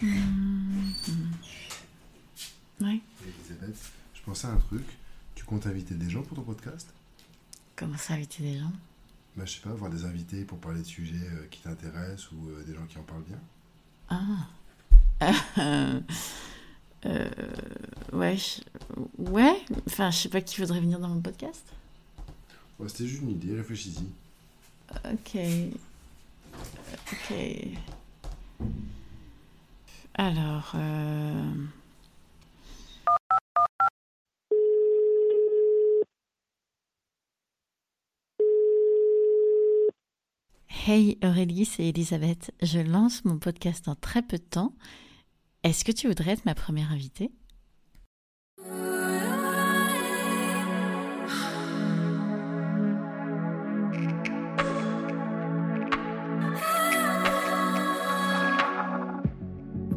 Mmh. Ouais. Elisabeth, je pensais à un truc. Tu comptes inviter des gens pour ton podcast? Comment ça, inviter des gens? Bah, Je sais pas, avoir des invités pour parler de sujets euh, qui t'intéressent ou euh, des gens qui en parlent bien. Ah. Euh, ouais, je- ouais. Enfin, je sais pas qui voudrait venir dans mon podcast. Ouais, C'était juste une idée, réfléchis-y. Ok. Ok. Alors. euh, Hey Aurélie, c'est Elisabeth. Je lance mon podcast dans très peu de temps. Est-ce que tu voudrais être ma première invitée?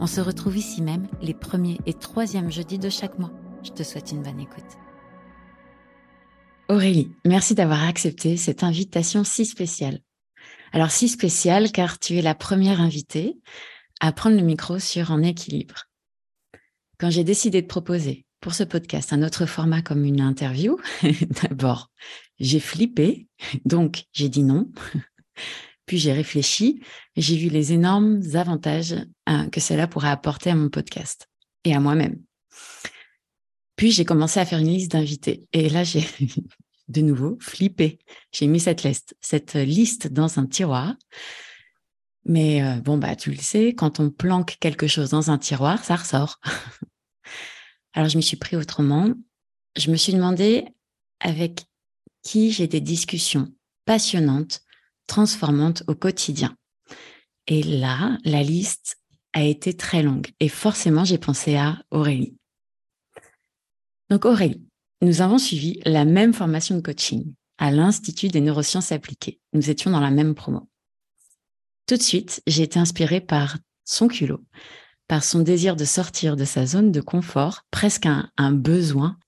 On se retrouve ici même les premiers et troisièmes jeudis de chaque mois. Je te souhaite une bonne écoute. Aurélie, merci d'avoir accepté cette invitation si spéciale. Alors si spéciale car tu es la première invitée à prendre le micro sur En équilibre. Quand j'ai décidé de proposer pour ce podcast un autre format comme une interview, d'abord j'ai flippé, donc j'ai dit non. Puis j'ai réfléchi j'ai vu les énormes avantages hein, que cela pourrait apporter à mon podcast et à moi-même. Puis j'ai commencé à faire une liste d'invités et là j'ai de nouveau flippé. J'ai mis cette liste, cette liste dans un tiroir. Mais euh, bon bah tu le sais, quand on planque quelque chose dans un tiroir, ça ressort. Alors je m'y suis pris autrement. Je me suis demandé avec qui j'ai des discussions passionnantes transformante au quotidien. Et là, la liste a été très longue et forcément, j'ai pensé à Aurélie. Donc Aurélie, nous avons suivi la même formation de coaching à l'Institut des neurosciences appliquées. Nous étions dans la même promo. Tout de suite, j'ai été inspirée par son culot, par son désir de sortir de sa zone de confort, presque un, un besoin,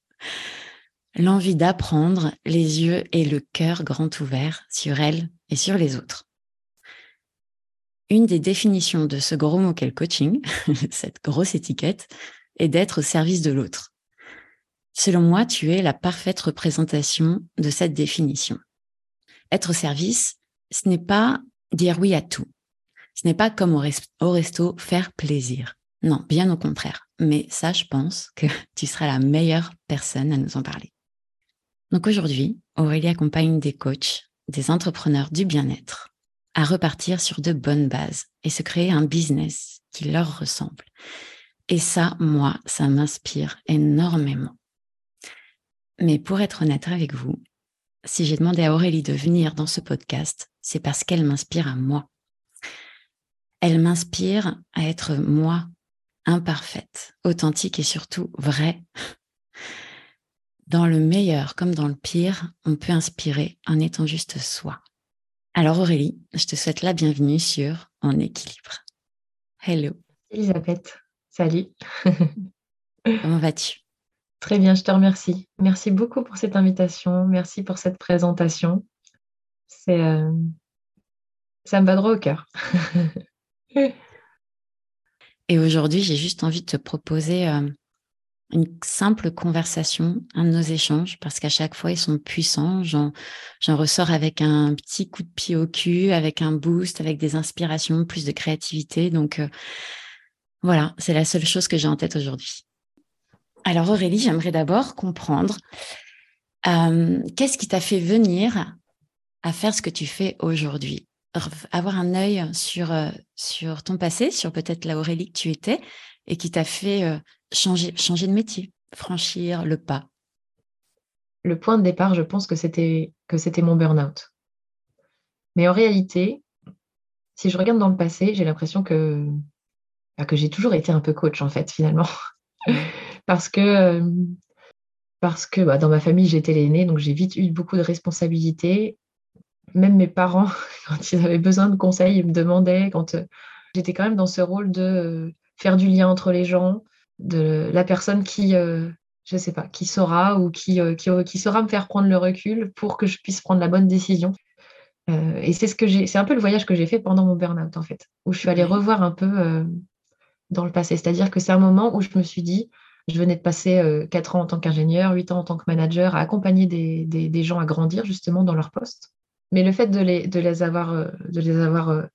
l'envie d'apprendre, les yeux et le cœur grand ouverts sur elle et sur les autres. Une des définitions de ce gros mot qu'est le coaching, cette grosse étiquette, est d'être au service de l'autre. Selon moi, tu es la parfaite représentation de cette définition. Être au service, ce n'est pas dire oui à tout. Ce n'est pas comme au, res- au resto faire plaisir. Non, bien au contraire. Mais ça, je pense que tu seras la meilleure personne à nous en parler. Donc aujourd'hui, Aurélie accompagne des coachs, des entrepreneurs du bien-être à repartir sur de bonnes bases et se créer un business qui leur ressemble. Et ça, moi, ça m'inspire énormément. Mais pour être honnête avec vous, si j'ai demandé à Aurélie de venir dans ce podcast, c'est parce qu'elle m'inspire à moi. Elle m'inspire à être moi, imparfaite, authentique et surtout vraie. Dans le meilleur comme dans le pire, on peut inspirer en étant juste soi. Alors Aurélie, je te souhaite la bienvenue sur En équilibre. Hello, Elisabeth, salut. comment vas-tu? Très bien, je te remercie. Merci beaucoup pour cette invitation. Merci pour cette présentation. C'est, euh, ça me va droit au cœur. Et aujourd'hui, j'ai juste envie de te proposer euh, une simple conversation, un de nos échanges, parce qu'à chaque fois, ils sont puissants. J'en, ressors avec un petit coup de pied au cul, avec un boost, avec des inspirations, plus de créativité. Donc euh, voilà, c'est la seule chose que j'ai en tête aujourd'hui. Alors Aurélie, j'aimerais d'abord comprendre euh, qu'est-ce qui t'a fait venir à faire ce que tu fais aujourd'hui? Avoir un œil sur, euh, sur ton passé, sur peut-être la Aurélie que tu étais et qui t'a fait euh, changer, changer de métier, franchir le pas. Le point de départ, je pense que c'était, que c'était mon burn-out. Mais en réalité, si je regarde dans le passé, j'ai l'impression que, bah, que j'ai toujours été un peu coach, en fait, finalement. parce que, parce que bah, dans ma famille, j'étais l'aînée, donc j'ai vite eu beaucoup de responsabilités. Même mes parents, quand ils avaient besoin de conseils, ils me demandaient, quand j'étais quand même dans ce rôle de faire du lien entre les gens, de la personne qui, je sais pas, qui saura ou qui, qui, qui, saura me faire prendre le recul pour que je puisse prendre la bonne décision. et c'est ce que j'ai, c'est un peu le voyage que j'ai fait pendant mon burn-out en fait, où je suis allée revoir un peu dans le passé. C'est-à-dire que c'est un moment où je me suis dit, je venais de passer euh, 4 ans en tant qu'ingénieur, 8 ans en tant que manager, à accompagner des, des, gens à grandir justement dans leur poste. Mais le fait de les, de les avoir, euh, de les avoir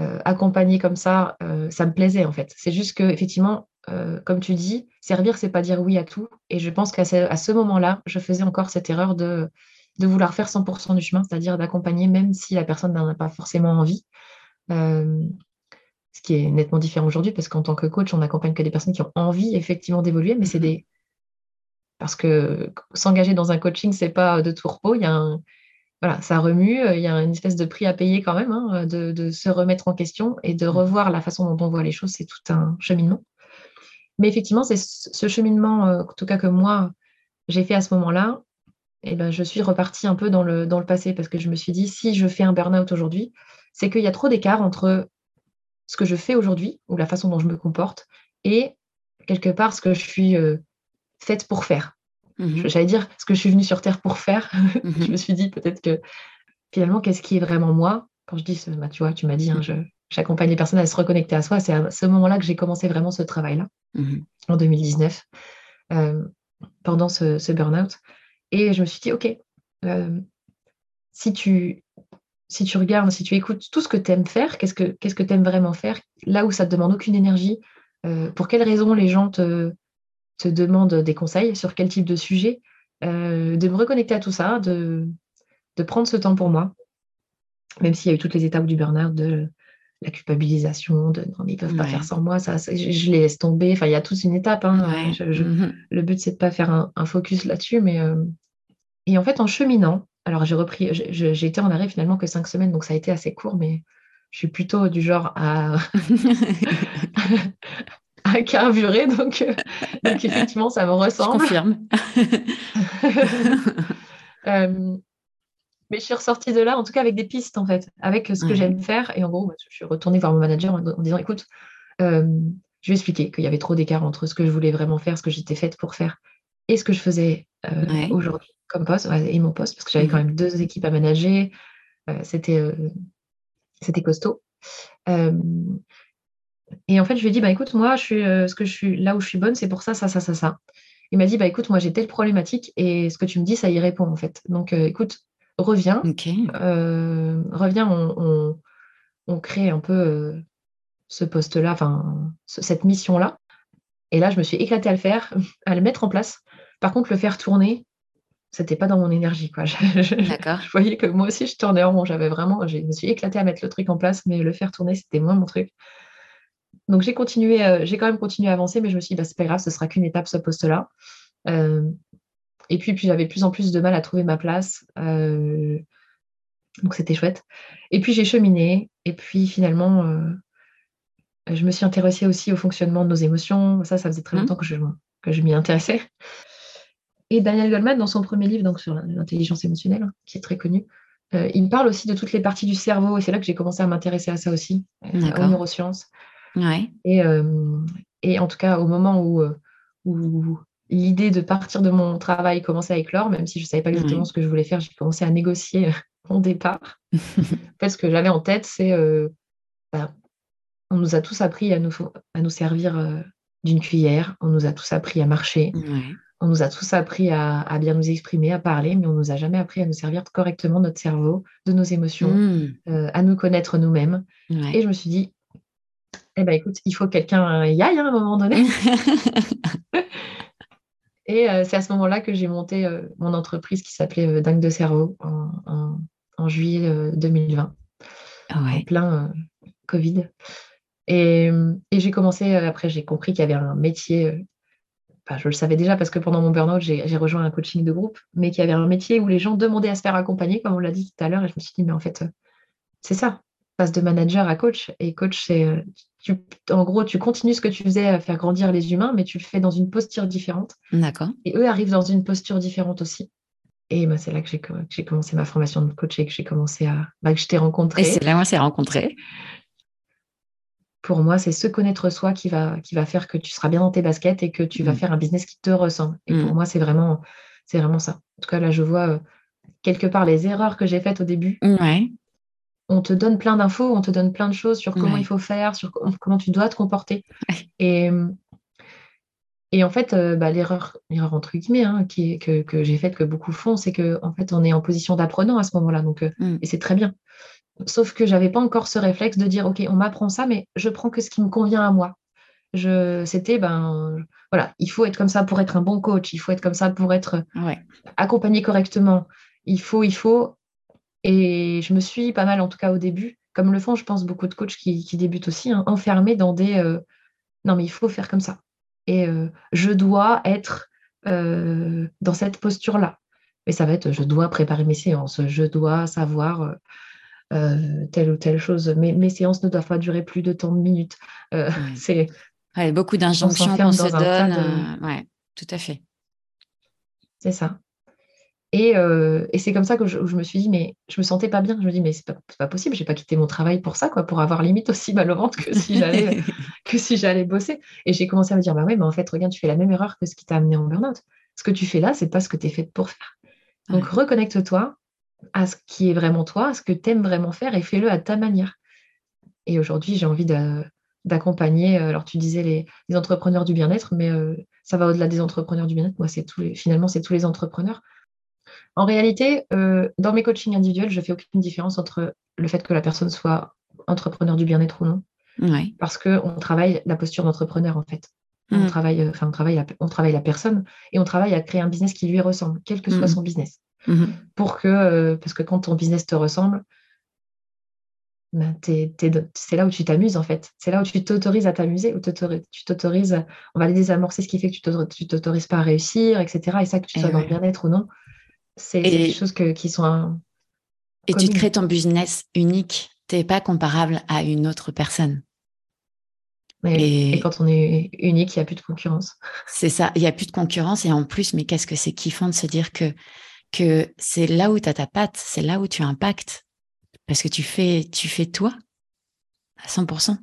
euh, euh, accompagnés comme ça, ça me plaisait en fait. C'est juste que effectivement, comme tu dis, servir, c'est pas dire oui à tout. Et je pense qu'à ce, moment-là, je faisais encore cette erreur de, de vouloir faire 100% du chemin, c'est-à-dire d'accompagner même si la personne n'en a pas forcément envie ce qui est nettement différent aujourd'hui parce qu'en tant que coach, on n'accompagne que des personnes qui ont envie effectivement d'évoluer, mais c'est mhm. des parce que s'engager dans un coaching, c'est pas de tout repos. Il y a un voilà, ça remue, il y a une espèce de prix à payer quand même, hein, de, se remettre en question et de mhm. revoir la façon dont on voit les choses. C'est tout un cheminement. Mais effectivement, c'est ce cheminement, euh, en tout cas que moi j'ai fait à ce moment-là. Et ben, je suis repartie un peu dans le, dans le passé parce que je me suis dit, si je fais un burn-out aujourd'hui, c'est qu'il y a trop d'écart entre ce que je fais aujourd'hui ou la façon dont je me comporte et quelque part ce que je suis euh, faite pour faire. Mhm. J'allais dire ce que je suis venue sur Terre pour faire. Mhm. je me suis dit peut-être que finalement, qu'est-ce qui est vraiment moi? Quand je dis, bah, tu vois, tu m'as dit, hein, j'accompagne les personnes à se reconnecter à soi. C'est à ce moment-là que j'ai commencé vraiment ce travail-là, mhm. en 2019, euh, pendant ce, ce burn-out. Et je me suis dit, OK, euh, si tu si tu regardes, si tu écoutes tout ce que tu aimes faire, qu'est-ce que qu'est-ce que tu aimes vraiment faire, là où ça te demande aucune énergie, euh, pour quelles raisons les gens te, te demandent des conseils, sur quel type de sujet, euh, de me reconnecter à tout ça, de, de prendre ce temps pour moi, même s'il y a eu toutes les étapes du burn-out, de la culpabilisation, de non, ils ne peuvent pas faire sans moi, ça, je, les laisse tomber. Enfin, il y a toute une étape. Hein. Mm-hmm. Le but, c'est de ne pas faire un, focus là-dessus, mais euh, et en fait, en cheminant, alors j'ai repris, j'ai été en arrêt finalement que cinq semaines, donc ça a été assez court, mais je suis plutôt du genre à, à carburer, donc, euh, donc, effectivement ça me ressemble. Je confirme. Euh, mais je suis ressortie de là, en tout cas avec des pistes en fait, avec ce que j'aime faire. Et en gros, je suis retournée voir mon manager en, disant, écoute, euh, je vais expliquer qu'il y avait trop d'écart entre ce que je voulais vraiment faire, ce que j'étais faite pour faire, et ce que je faisais aujourd'hui comme poste et mon poste, parce que j'avais quand mmh. même deux équipes à manager. Euh, c'était, c'était costaud. Euh, et en fait, je lui ai dit, bah, écoute, moi, je suis, ce que je suis, là où je suis bonne, c'est pour ça, ça, ça, ça, ça. Il m'a dit, bah, écoute, moi, j'ai telle problématique et ce que tu me dis, ça y répond, en fait. Donc, écoute, reviens. reviens, on, on, crée un peu ce poste-là, enfin, cette mission-là. Et là, je me suis éclatée à le faire, à le mettre en place. Par contre, le faire tourner, c'était pas dans mon énergie. Quoi. Je, voyais que moi aussi, je tournais en rond. J'avais vraiment, je me suis éclatée à mettre le truc en place, mais le faire tourner, c'était moins mon truc. Donc j'ai continué, euh, j'ai quand même continué à avancer, mais je me suis dit, bah, c'est pas grave, ce sera qu'une étape, ce poste-là. Euh, et puis, puis j'avais de plus en plus de mal à trouver ma place. Euh, donc c'était chouette. Et puis j'ai cheminé. Et puis finalement, je me suis intéressée aussi au fonctionnement de nos émotions. Ça, ça faisait très mmh. longtemps que je, que je m'y intéressais. Et Daniel Goldman, dans son premier livre donc sur l'intelligence émotionnelle, hein, qui est très connu, euh, il parle aussi de toutes les parties du cerveau. Et c'est là que j'ai commencé à m'intéresser à ça aussi, euh, aux neurosciences. Et, euh, et, en tout cas, au moment où, où l'idée de partir de mon travail commençait à éclore, même si je ne savais pas exactement ce que je voulais faire, j'ai commencé à négocier mon départ. en fait, ce que j'avais en tête, c'est bah, on nous a tous appris à nous, à nous servir d'une cuillère, on nous a tous appris à marcher. On nous a tous appris à, bien nous exprimer, à parler, mais on ne nous a jamais appris à nous servir correctement notre cerveau, de nos émotions, mmh. euh, à nous connaître nous-mêmes. Et je me suis dit, eh ben écoute, il faut que quelqu'un y aille hein, à un moment donné. Et euh, c'est à ce moment-là que j'ai monté euh, mon entreprise qui s'appelait Dingue de cerveau en, juillet 2020, ah en plein Covid. Et, et j'ai commencé, après j'ai compris qu'il y avait un métier je le savais déjà parce que pendant mon burn-out, j'ai rejoint un coaching de groupe, mais qu'il y avait un métier où les gens demandaient à se faire accompagner, comme on l'a dit tout à l'heure, et je me suis dit, mais en fait, c'est ça, passe de manager à coach, et coach, c'est, en gros, tu continues ce que tu faisais à faire grandir les humains, mais tu le fais dans une posture différente. D'accord. Et eux arrivent dans une posture différente aussi. Et bah, c'est là que j'ai commencé ma formation de coach et que j'ai commencé à. Bah, que je t'ai rencontré. Et c'est là où on s'est rencontrés. Pour moi, c'est se connaître soi qui va, qui va faire que tu seras bien dans tes baskets et que tu vas mm. faire un business qui te ressemble. Et pour mm. moi, c'est vraiment, c'est vraiment ça. En tout cas, là, je vois euh, quelque part les erreurs que j'ai faites au début. Ouais on te donne plein d'infos, on te donne plein de choses sur comment il faut faire, sur comment tu dois te comporter. Et, et en fait, euh, bah, l'erreur, l'erreur entre guillemets, hein, qui, que, que j'ai faite, que beaucoup font, c'est qu'en en fait, on est en position d'apprenant à ce moment-là. Donc, euh, mm. Et c'est très bien. Sauf que j'avais pas encore ce réflexe de dire, OK, on m'apprend ça, mais je prends que ce qui me convient à moi. Je, c'était, ben, voilà, il faut être comme ça pour être un bon coach, il faut être comme ça pour être accompagné correctement. Il faut, il faut, et je me suis pas mal, en tout cas au début, comme le font, je pense, beaucoup de coachs qui, débutent aussi, hein, enfermés dans des euh, non, mais il faut faire comme ça. Et euh, je dois être euh, dans cette posture-là. Mais ça va être je dois préparer mes séances, je dois savoir telle ou telle chose. Mais mes séances ne doivent pas durer plus de tant de minutes. C'est beaucoup d'injonctions qu'on se donne. Ouais, tout à fait. C'est ça. Euh, et, c'est comme ça que je, me suis dit, mais je me sentais pas bien. Je me dis, mais c'est pas, pas possible, j'ai pas quitté mon travail pour ça, quoi, pour avoir limite aussi mal au ventre que si j'allais que si j'allais bosser. Et j'ai commencé à me dire, bah oui, mais en fait, regarde, tu fais la même erreur que ce qui t'a amené en burn-out. Ce que tu fais là, c'est pas ce que tu es fait pour faire. Donc reconnecte-toi à ce qui est vraiment toi, à ce que tu aimes vraiment faire et fais-le à ta manière. Et aujourd'hui, j'ai envie d'accompagner, euh, alors tu disais les, entrepreneurs du bien-être, mais euh, ça va au-delà des entrepreneurs du bien-être. Moi, c'est tous finalement, c'est tous les entrepreneurs en réalité, euh, dans mes coachings individuels, je ne fais aucune différence entre le fait que la personne soit entrepreneur du bien-être ou non. Parce qu'on travaille la posture d'entrepreneur, en fait. On, mm. travaille, enfin, on, travaille la, on travaille la personne et on travaille à créer un business qui lui ressemble, quel que soit mm. son business. Mm-hmm. Pour que, euh, parce que quand ton business te ressemble, ben, c'est là où tu t'amuses en fait. C'est là où tu t'autorises à t'amuser, où tu t'autorises, on va aller désamorcer ce qui fait que tu t'autorises pas à réussir, etc. Et ça, que tu sois dans le bien-être ou non, c'est des choses qui sont. Et tu crées ton business unique. Tu n'es pas comparable à une autre personne. et... quand on est unique, il n'y a plus de concurrence. C'est ça, il n'y a plus de concurrence. Et en plus, mais qu'est-ce que c'est kiffant de se dire que, que c'est là où tu as ta patte, c'est là où tu impactes. Parce que tu fais, tu fais toi à 100%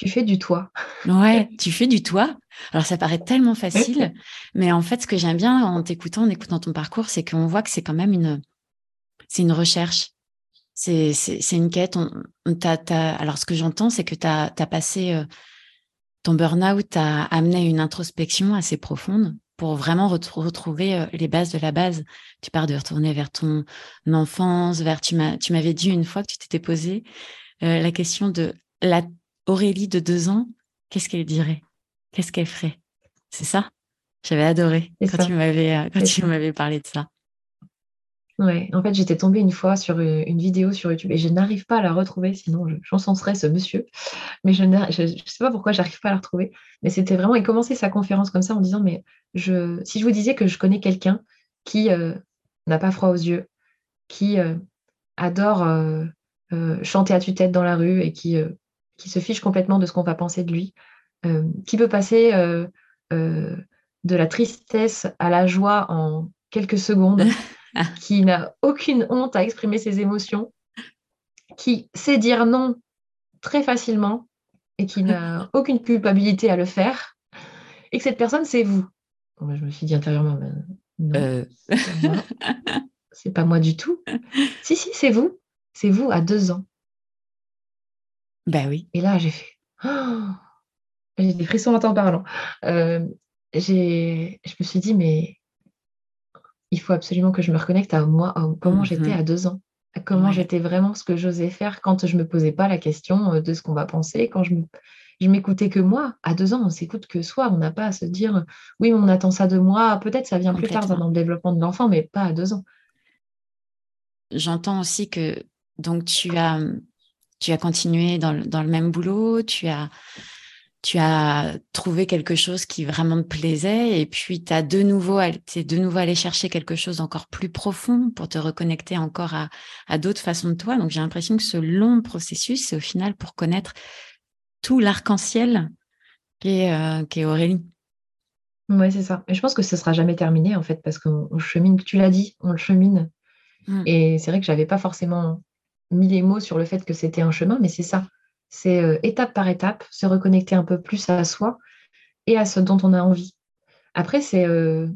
tu fais du toi. Ouais, tu fais du toi. Alors ça paraît tellement facile, mais en fait, ce que j'aime bien en t'écoutant, en écoutant ton parcours, c'est qu'on voit que c'est quand même une, c'est une recherche. C'est, c'est, une quête. On, alors ce que j'entends, c'est que tu as, passé euh, ton burn-out a amené une introspection assez profonde pour vraiment retrouver euh, les bases de la base. Tu pars de retourner vers ton enfance, vers tu m'avais dit une fois que tu t'étais posé euh, la question de la Aurélie de deux ans, qu'est-ce qu'elle dirait? Qu'est-ce qu'elle ferait? C'est ça? J'avais adoré quand tu m'avais euh, quand tu m'avais parlé de ça. Ouais, en fait, j'étais tombée une fois sur euh, une vidéo sur YouTube et je n'arrive pas à la retrouver, sinon j'encenserais ce monsieur. Mais je ne sais pas pourquoi j'arrive pas à la retrouver. Mais c'était vraiment, il commençait sa conférence comme ça en disant, mais je, si je vous disais que je connais quelqu'un qui euh, n'a pas froid aux yeux, qui adore chanter à tue-tête dans la rue et qui qui se fiche complètement de ce qu'on va penser de lui, euh, qui peut passer euh, euh, de la tristesse à la joie en quelques secondes, qui n'a aucune honte à exprimer ses émotions, qui sait dire non très facilement et qui n'a aucune culpabilité à le faire, et que cette personne, c'est vous. je me suis dit intérieurement, non, c'est pas, pas moi du tout. si, si, c'est vous. C'est vous à deux ans. Ben oui. Et là, j'ai fait. Oh j'ai des frissons en t'en parlant. Euh, je me suis dit, mais il faut absolument que je me reconnecte à moi, à comment j'étais mmh à deux ans, à comment j'étais vraiment ce que j'osais faire quand je ne me posais pas la question euh, de ce qu'on va penser, quand je je m'écoutais que moi. À deux ans, on s'écoute que soi. On n'a pas à se dire, oui, on attend ça de moi. Peut-être ça vient plus tard dans le développement de l'enfant, mais pas à deux ans. J'entends aussi que donc tu as tu as continué dans le, dans le même boulot, tu as, tu as trouvé quelque chose qui vraiment te plaisait et puis tu as de nouveau, es de nouveau allé chercher quelque chose d'encore plus profond pour te reconnecter encore à, à d'autres façons de toi. Donc j'ai l'impression que ce long processus, c'est au final pour connaître tout l'arc-en-ciel qui est, qui est Aurélie. Oui, c'est ça. Et je pense que ce sera jamais terminé, en fait, parce qu'on chemine, tu l'as dit, on le chemine. Mm. Et c'est vrai que j'avais pas forcément mis les mots sur le fait que c'était un chemin, mais c'est ça. C'est euh, étape par étape, se reconnecter un peu plus à soi et à ce dont on a envie. Après, c'est euh,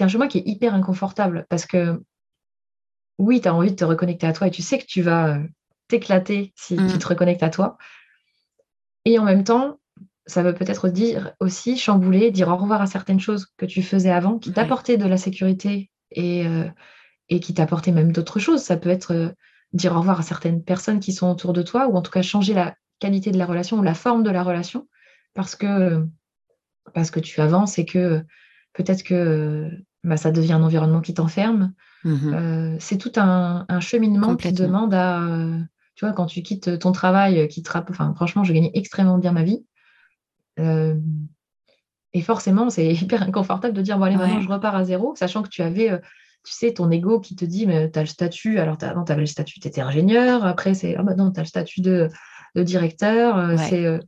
un chemin qui est hyper inconfortable parce que oui, tu as envie de te reconnecter à toi et tu sais que tu vas euh, t'éclater si tu mm. te reconnectes à toi. Et en même temps, ça veut peut-être dire aussi chambouler, dire au revoir à certaines choses que tu faisais avant, qui t'apportaient de la sécurité et, euh, et qui t'apportaient même d'autres choses. Ça peut être dire au revoir à certaines personnes qui sont autour de toi, ou en tout cas changer la qualité de la relation ou la forme de la relation, parce que, parce que tu avances et que peut-être que bah, ça devient un environnement qui t'enferme. Mmh euh, c'est tout un, cheminement qui demande à... tu vois, quand tu quittes ton travail, qui te enfin, franchement, je gagnais extrêmement bien ma vie. Euh, et forcément, c'est hyper inconfortable de dire, bon, allez, maintenant, je repars à zéro, sachant que tu avais, euh, tu sais, ton ego qui te dit, mais tu as le statut, alors avant, tu avais le statut, tu étais ingénieur, après, c'est, ah, bah non, tu as le statut de, de directeur, euh, c'est.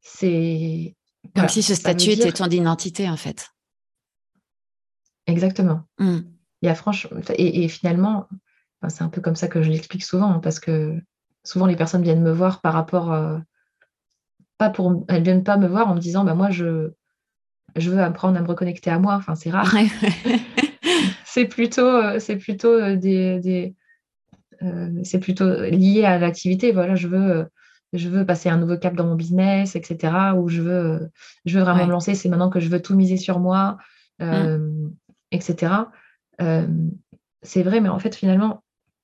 c'est Comme si ce statut était ton identité, en fait. Exactement. Mmh. Il y a franchement, et, finalement, c'est un peu comme ça que je l'explique souvent, hein, parce que souvent les personnes viennent me voir par rapport pas pour, elles viennent pas me voir en me disant, bah, moi, je, je veux apprendre à me reconnecter à moi. Enfin, c'est rare. c'est plutôt, euh, c'est plutôt euh, des, des euh, c'est plutôt lié à l'activité. Voilà, je veux, je veux passer un nouveau cap dans mon business, etc. Ou je veux, je veux vraiment me lancer. C'est maintenant que je veux tout miser sur moi, mmh. etc. c'est vrai, mais en fait, finalement,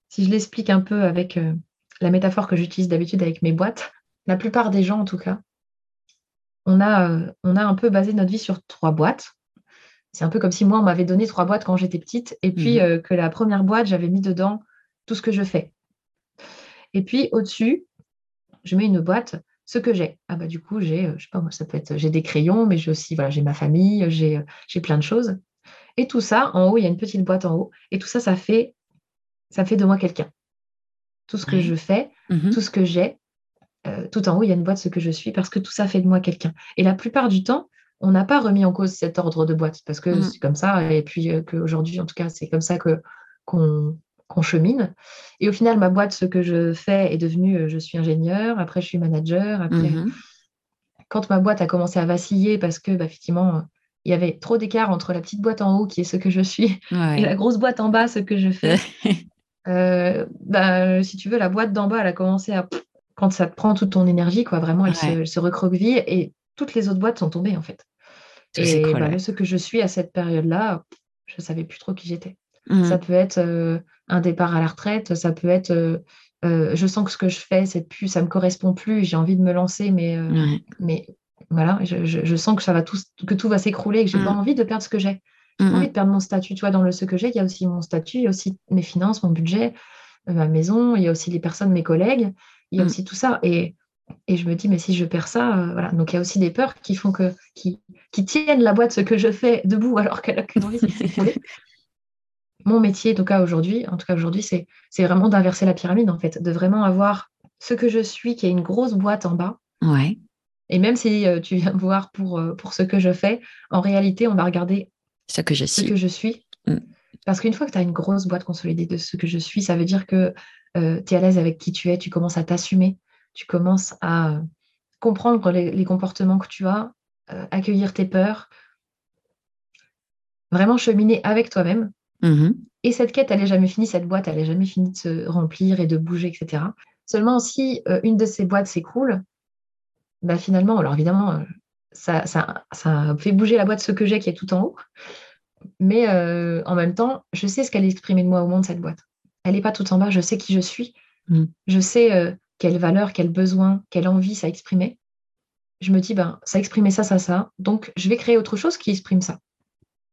si je l'explique un peu avec la métaphore que j'utilise d'habitude avec mes boîtes, la plupart des gens en tout cas, on a, on a un peu basé notre vie sur trois boîtes. C'est un peu comme si moi, on m'avait donné trois boîtes quand j'étais petite, et puis mhm. euh, que la première boîte, j'avais mis dedans tout ce que je fais. Et puis au-dessus, je mets une boîte, ce que j'ai. Ah bah du coup, j'ai, euh, je sais pas moi, ça peut être, j'ai des crayons, mais j'ai aussi, voilà, j'ai ma famille, j'ai, j'ai plein de choses. Et tout ça, en haut, il y a une petite boîte en haut, et tout ça, ça fait, ça fait de moi quelqu'un. Tout ce que je fais, mhm. tout ce que j'ai, euh, tout en haut, il y a une boîte ce que je suis parce que tout ça fait de moi quelqu'un. Et la plupart du temps, on n'a pas remis en cause cet ordre de boîte parce que mmh. c'est comme ça et puis euh, qu'aujourd'hui, en tout cas, c'est comme ça que qu'on chemine. Et au final, ma boîte, ce que je fais est devenu, euh, je suis ingénieur, après je suis manager, après. Mmh quand ma boîte a commencé à vaciller parce que, bah, effectivement, il y avait trop d'écart entre la petite boîte en haut qui est ce que je suis et la grosse boîte en bas, ce que je fais. bah, si tu veux, la boîte d'en bas, elle a commencé à quand ça te prend toute ton énergie, quoi, vraiment, elle, se, recroqueville et toutes les autres boîtes sont tombées, en fait. et bah, ce que je suis à cette période-là, je ne savais plus trop qui j'étais. Mmh. Ça peut être euh, un départ à la retraite, ça peut être euh, euh, je sens que ce que je fais, c'est plus, ça me correspond plus, j'ai envie de me lancer, mais, mais voilà, je, sens que ça va tout, que tout va s'écrouler, que j'ai pas mmh. envie de perdre ce que j'ai. J'ai pas mmh, envie de perdre mon statut. Tu vois, dans le ce que j'ai, il y a aussi mon statut, il y a aussi mes finances, mon budget, ma maison, il y a aussi les personnes, mes collègues. Il y a mm. aussi tout ça. Et, et, je me dis, mais si je perds ça, euh, voilà. Donc il y a aussi des peurs qui font que, qui, qui tiennent la boîte, ce que je fais debout alors qu'elle a qu'une envie. Mon métier, en tout cas aujourd'hui, en tout cas aujourd'hui, c'est, c'est vraiment d'inverser la pyramide, en fait, de vraiment avoir ce que je suis, qui est une grosse boîte en bas. Ouais. Et même si euh, tu viens me voir pour, euh, pour ce que je fais, en réalité, on va regarder ce que je suis. Ce que je suis. Mm. Parce qu'une fois que tu as une grosse boîte consolidée de ce que je suis, ça veut dire que tu es à l'aise avec qui tu es, tu commences à t'assumer, tu commences à comprendre les, comportements que tu as, euh, accueillir tes peurs, vraiment cheminer avec toi-même. Mmh et cette quête, elle n'est jamais finie, cette boîte, elle n'est jamais finie de se remplir et de bouger, etc. Seulement si euh, une de ces boîtes s'écroule, bah finalement, alors évidemment, ça, ça, ça, fait bouger la boîte ce que j'ai qui est tout en haut. Mais en même temps, je sais ce qu'elle exprimé de moi au monde, cette boîte elle n'est pas tout en bas, je sais qui je suis, mm. je sais euh, quelle valeur, quel besoin, quelle envie ça exprimait. Je me dis, ben, ça exprimait ça, ça, ça, donc je vais créer autre chose qui exprime ça.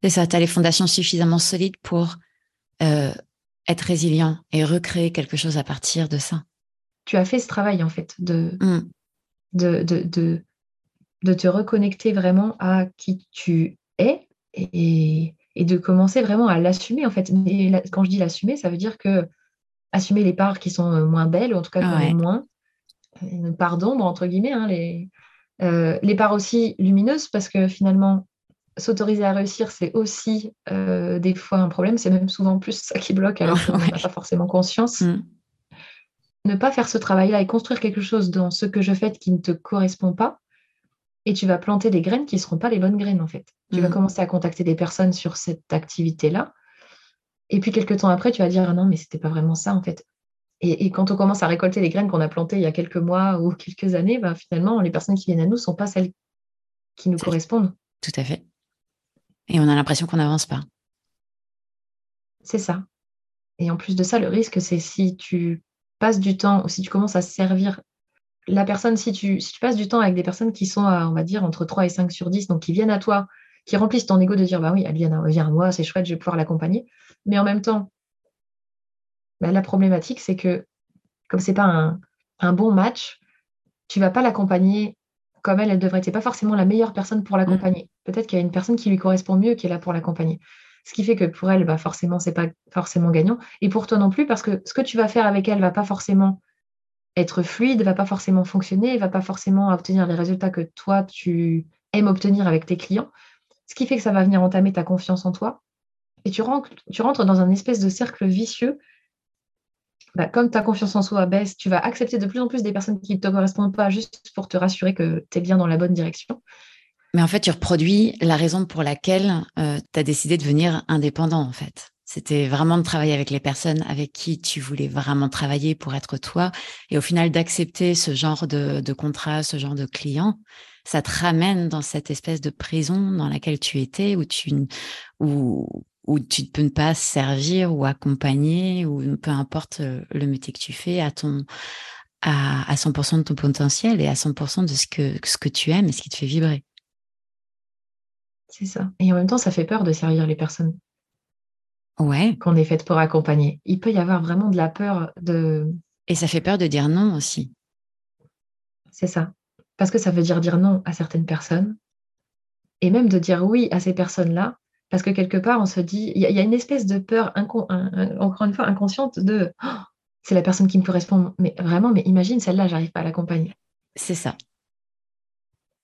C'est ça, tu as les fondations suffisamment solides pour euh, être résilient et recréer quelque chose à partir de ça. Tu as fait ce travail, en fait, de, mm. de, de, de, te reconnecter vraiment à qui tu es et, et de commencer vraiment à l'assumer en fait. Mais quand je dis l'assumer, ça veut dire que assumer les parts qui sont euh, moins belles, ou en tout cas moins, une part d'ombre, entre guillemets, hein, les, les parts aussi lumineuses, parce que finalement, s'autoriser à réussir, c'est aussi des fois un problème. C'est même souvent plus ça qui bloque, alors qu'on n'a pas forcément conscience. Mm. Ne pas faire ce travail-là et construire quelque chose dans ce que je fais qui ne te correspond pas, et tu vas planter des graines qui ne seront pas les bonnes graines, en fait. Tu vas mm. commencer à contacter des personnes sur cette activité-là. Et puis, quelques temps après, tu vas dire, ah non, mais c'était pas vraiment ça, en fait. Et, quand on commence à récolter les graines qu'on a plantées il y a quelques mois ou quelques années, bah, finalement, les personnes qui viennent à nous ne sont pas celles qui nous correspondent. Tout à fait. Et on a l'impression qu'on n'avance pas. C'est ça. Et en plus de ça, le risque, c'est si tu passes du temps ou si tu commences à servir la personne, si tu, si tu passes du temps avec des personnes qui sont, à, on va dire, entre 3 et 5 sur 10, donc qui viennent à toi, qui remplissent ton ego de dire, bah oui, elle vient, à moi, c'est chouette, je vais pouvoir l'accompagner. Mais en même temps, bah, la problématique, c'est que comme ce n'est pas un, un, bon match, tu ne vas pas l'accompagner comme elle, elle devrait. Tu pas forcément la meilleure personne pour l'accompagner. Mm. Peut-être qu'il y a une personne qui lui correspond mieux qui est là pour l'accompagner. Ce qui fait que pour elle, bah forcément, c'est pas forcément gagnant. Et pour toi non plus, parce que ce que tu vas faire avec elle va pas forcément être fluide, va pas forcément fonctionner, va pas forcément obtenir les résultats que toi, tu aimes obtenir avec tes clients. Ce qui fait que ça va venir entamer ta confiance en toi. Et tu rentres, dans un espèce de cercle vicieux. Bah, comme ta confiance en soi baisse, tu vas accepter de plus en plus des personnes qui ne te correspondent pas juste pour te rassurer que tu es bien dans la bonne direction. Mais en fait, tu reproduis la raison pour laquelle euh, tu as décidé de devenir indépendant, en fait. C'était vraiment de travailler avec les personnes avec qui tu voulais vraiment travailler pour être toi. Et au final, d'accepter ce genre de, de, contrat, ce genre de client, ça te ramène dans cette espèce de prison dans laquelle tu étais, où tu, où, où tu ne peux pas servir ou accompagner, ou peu importe euh, le métier que tu fais, à ton à, à 100% de ton potentiel et à 100% de ce que, ce que tu aimes et ce qui te fait vibrer. C'est ça. Et en même temps, ça fait peur de servir les personnes. Ouais. Qu'on est faite pour accompagner. Il peut y avoir vraiment de la peur de. Et ça fait peur de dire non aussi. C'est ça. Parce que ça veut dire dire non à certaines personnes. Et même de dire oui à ces personnes-là. Parce que quelque part, on se dit, il y, a une espèce de peur, encore une fois, inconsciente de oh, c'est la personne qui me correspond. Mais vraiment, mais imagine, celle-là, j'arrive pas à l'accompagner. C'est ça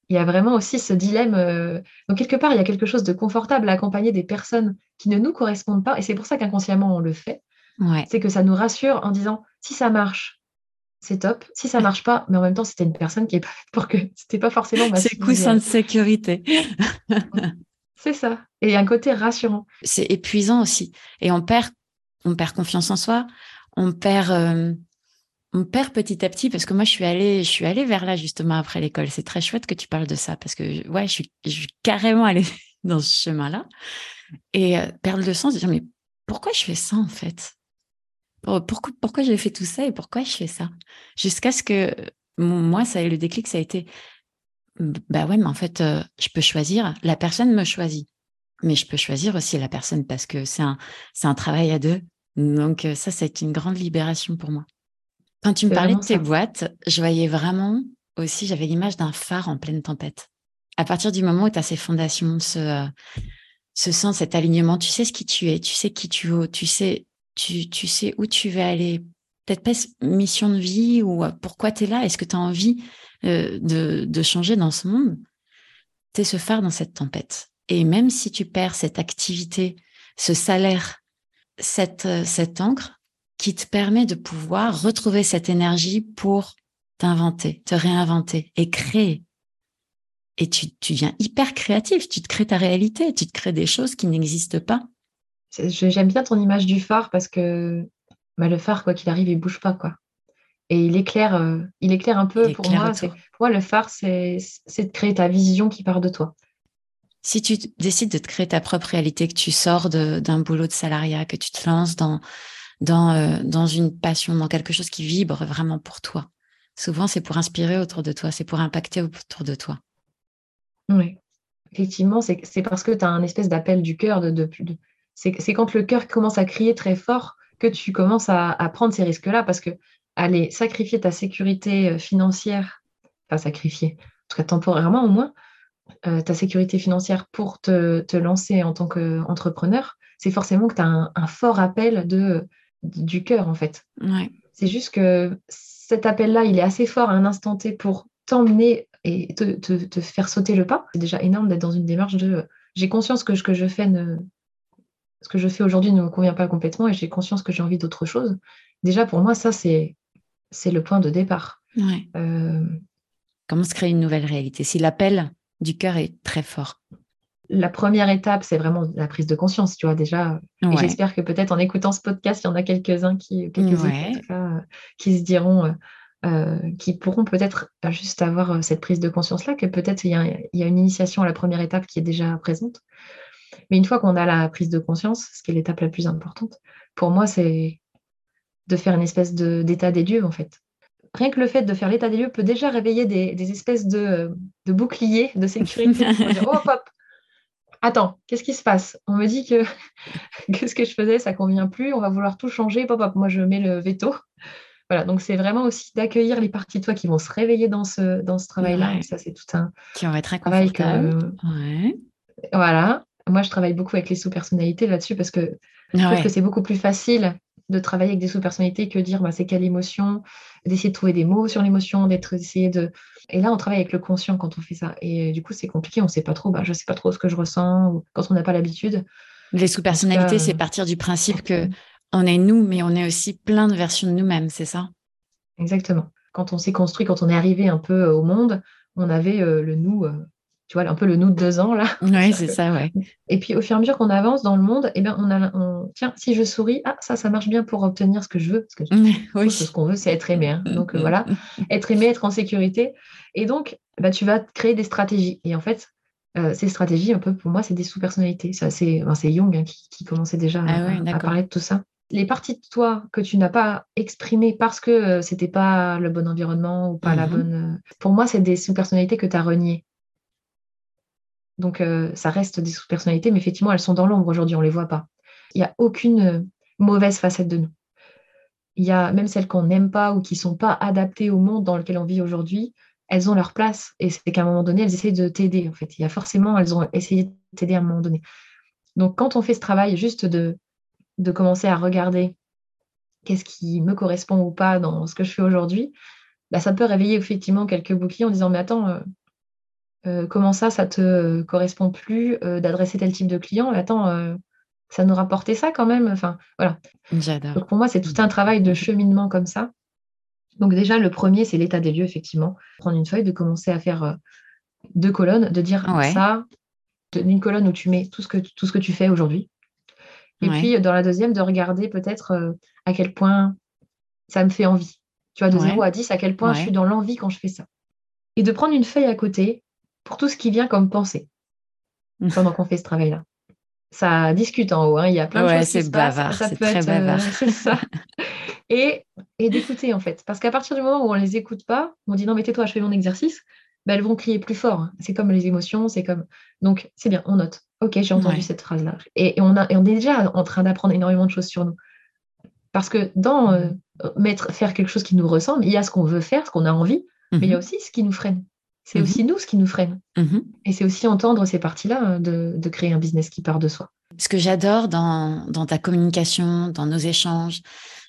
il y a vraiment aussi ce dilemme. Euh, donc, quelque part, il y a quelque chose de confortable à accompagner des personnes qui ne nous correspondent pas. Et c'est pour ça qu'inconsciemment, on le fait. C'est que ça nous rassure en disant si ça marche, c'est top. Si ça marche pas, mais en même temps, c'était une personne qui est pas pour que c'était pas forcément C'est coussin de sécurité. c'est ça. Et il y a un côté rassurant. C'est épuisant aussi. Et on perd, on perd confiance en soi. On perd. Euh, on perd petit à petit parce que moi je suis allée je suis allée vers là justement après l'école c'est très chouette que tu parles de ça parce que ouais je suis, carrément allée dans ce chemin là et euh, perdre le sens de dire mais pourquoi je fais ça en fait? Pourquoi pourquoi j'ai fait tout ça et pourquoi je fais ça? Jusqu'à ce que moi ça le déclic ça a été bah ouais mais en fait euh, je peux choisir la personne me choisit. Mais je peux choisir aussi la personne parce que c'est un c'est un travail à deux. Donc euh, ça été une grande libération pour moi. Quand tu me parlais de tes boîtes, je voyais vraiment aussi, j'avais l'image d'un phare en pleine tempête. À partir du moment où tu as ces fondations, ce, ce sens, cet alignement, tu sais ce qui tu es, tu sais qui tu veux, tu sais, tu, tu sais où tu veux aller. Peut-être pas mission de vie ou euh, pourquoi tu es là, est-ce que tu as envie euh, de, de changer dans ce monde Tu es ce phare dans cette tempête. Et même si tu perds cette activité, ce salaire, cette, euh, cette encre, qui te permet de pouvoir retrouver cette énergie pour t'inventer, te réinventer et créer. Et tu, tu deviens hyper créatif, tu te crées ta réalité, tu te crées des choses qui n'existent pas. J'aime bien ton image du phare parce que bah, le phare, quoi qu'il arrive, il bouge pas. quoi. Et il éclaire, euh, il éclaire un peu pour moi. Pour moi, le phare, c'est de créer ta vision qui part de toi. Si tu décides de te créer ta propre réalité, que tu sors d'un boulot de salariat, que tu te lances dans, dans, euh, dans une passion, dans quelque chose qui vibre vraiment pour toi. Souvent, c'est pour inspirer autour de toi, c'est pour impacter autour de toi. Oui, effectivement, c'est parce que tu as un espèce d'appel du cœur. De, de, c'est quand le cœur commence à crier très fort que tu commences à, à prendre ces risques-là parce que aller sacrifier ta sécurité euh, financière, enfin sacrifier, en tout cas temporairement au moins, euh, ta sécurité financière pour te, te lancer en tant qu'entrepreneur, c'est forcément que tu as un, un, fort appel de du cœur, en fait. Ouais. C'est juste que cet appel-là, il est assez fort à un instant T pour t'emmener et te, faire sauter le pas. C'est déjà énorme d'être dans une démarche de j'ai conscience que ce que je fais ne, ce que je fais aujourd'hui ne me convient pas complètement et j'ai conscience que j'ai envie d'autre chose. Déjà, pour moi, ça, c'est, c'est le point de départ. Euh, Comment se créer une nouvelle réalité? Si l'appel du cœur est très fort. La première étape, c'est vraiment la prise de conscience, tu vois, déjà. Et j'espère que peut-être en écoutant ce podcast, il y en a quelques-uns qui, qui se diront, euh, qui pourront peut-être juste avoir cette prise de conscience-là, que peut-être il y, a une initiation à la première étape qui est déjà présente. Mais une fois qu'on a la prise de conscience, ce qui est l'étape la plus importante, pour moi, c'est de faire une espèce d'état des lieux, en fait. Rien que le fait de faire l'état des lieux peut déjà réveiller des, espèces de, boucliers de sécurité. oh, hop, attends, qu'est-ce qui se passe? On me dit que, ce que je faisais, ça convient plus, on va vouloir tout changer. Hop, hop, moi, je mets le veto. Voilà, donc c'est vraiment aussi d'accueillir les parties de toi qui vont se réveiller dans ce, dans ce travail-là. Ça, c'est tout un qui vont être travail Voilà, moi, je travaille beaucoup avec les sous-personnalités là-dessus parce que je trouve que c'est beaucoup plus facile de travailler avec des sous-personnalités que dire bah, c'est quelle émotion, d'essayer de trouver des mots sur l'émotion, d'être essayé de. Et là, on travaille avec le conscient quand on fait ça. Et du coup, c'est compliqué, on ne sait pas trop, bah, je ne sais pas trop ce que je ressens, ou quand on n'a pas l'habitude. Les sous-personnalités, c'est partir du principe que on est nous, mais on est aussi plein de versions de nous-mêmes, c'est ça? Exactement. Quand on s'est construit, quand on est arrivé un peu au monde, on avait euh, le nous euh, tu vois, un peu le nous de deux ans, là. Oui, c'est ça, ouais. Et puis, au fur et à mesure qu'on avance dans le monde, eh bien, on a, tiens, si je souris, ah, ça, ça marche bien pour obtenir ce que je veux. Parce que oui. ce qu'on veut, c'est être aimé. Hein. Donc, euh, voilà, être aimé, être en sécurité. Et donc, bah, tu vas créer des stratégies. Et en fait, euh, ces stratégies, un peu, pour moi, c'est des sous-personnalités. C'est enfin, Jung hein, qui, commençait déjà ah à, parler de tout ça les parties de toi que tu n'as pas exprimées parce que euh, c'était pas le bon environnement ou pas la bonne. Pour moi, c'est des sous-personnalités que tu as reniées. Donc, euh, ça reste des sous-personnalités, mais effectivement, elles sont dans l'ombre aujourd'hui, on ne les voit pas. Il n'y a aucune euh, mauvaise facette de nous. Il y a même celles qu'on n'aime pas ou qui ne sont pas adaptées au monde dans lequel on vit aujourd'hui, elles ont leur place. Et c'est qu'à un moment donné, elles essaient de t'aider. En fait, il y a forcément, elles ont essayé de t'aider à un moment donné. Donc, quand on fait ce travail, juste de, de commencer à regarder qu'est-ce qui me correspond ou pas dans ce que je fais aujourd'hui, bah, ça peut réveiller effectivement quelques boucliers en disant, mais attends, euh, comment ça, ça te correspond plus euh, d'adresser tel type de client? Attends, euh, ça nous rapportait ça quand même. Enfin, voilà. J'adore. Donc pour moi, c'est tout un travail de cheminement comme ça. Donc déjà, le premier, c'est l'état des lieux, effectivement. Prendre une feuille, de commencer à faire deux colonnes, de dire ça, d'une colonne où tu mets tout ce que, tout ce que tu fais aujourd'hui. Et puis dans la deuxième, de regarder peut-être à quel point ça me fait envie. Tu vois, de 0 à 10, à quel point je suis dans l'envie quand je fais ça. Et de prendre une feuille à côté pour tout ce qui vient comme pensée mmh. pendant qu'on fait ce travail-là. Ça discute en haut, hein. il y a plein de choses qui se bavard, Ça peut être euh, bavard. ça. Et, et d'écouter en fait. Parce qu'à partir du moment où on ne les écoute pas, on dit non mais tais-toi, je fais mon exercice, ben, elles vont crier plus fort. Hein. C'est comme les émotions, c'est comme. Donc c'est bien, on note. Ok, j'ai entendu cette phrase-là. Et, on a, et on est déjà en train d'apprendre énormément de choses sur nous. Parce que dans euh, mettre, faire quelque chose qui nous ressemble, il y a ce qu'on veut faire, ce qu'on a envie, mais il y a mmh aussi ce qui nous freine. C'est mhm. aussi nous ce qui nous freine. Mhm. Et c'est aussi entendre ces parties-là hein, de, créer un business qui part de soi. Ce que j'adore dans, ta communication, dans nos échanges,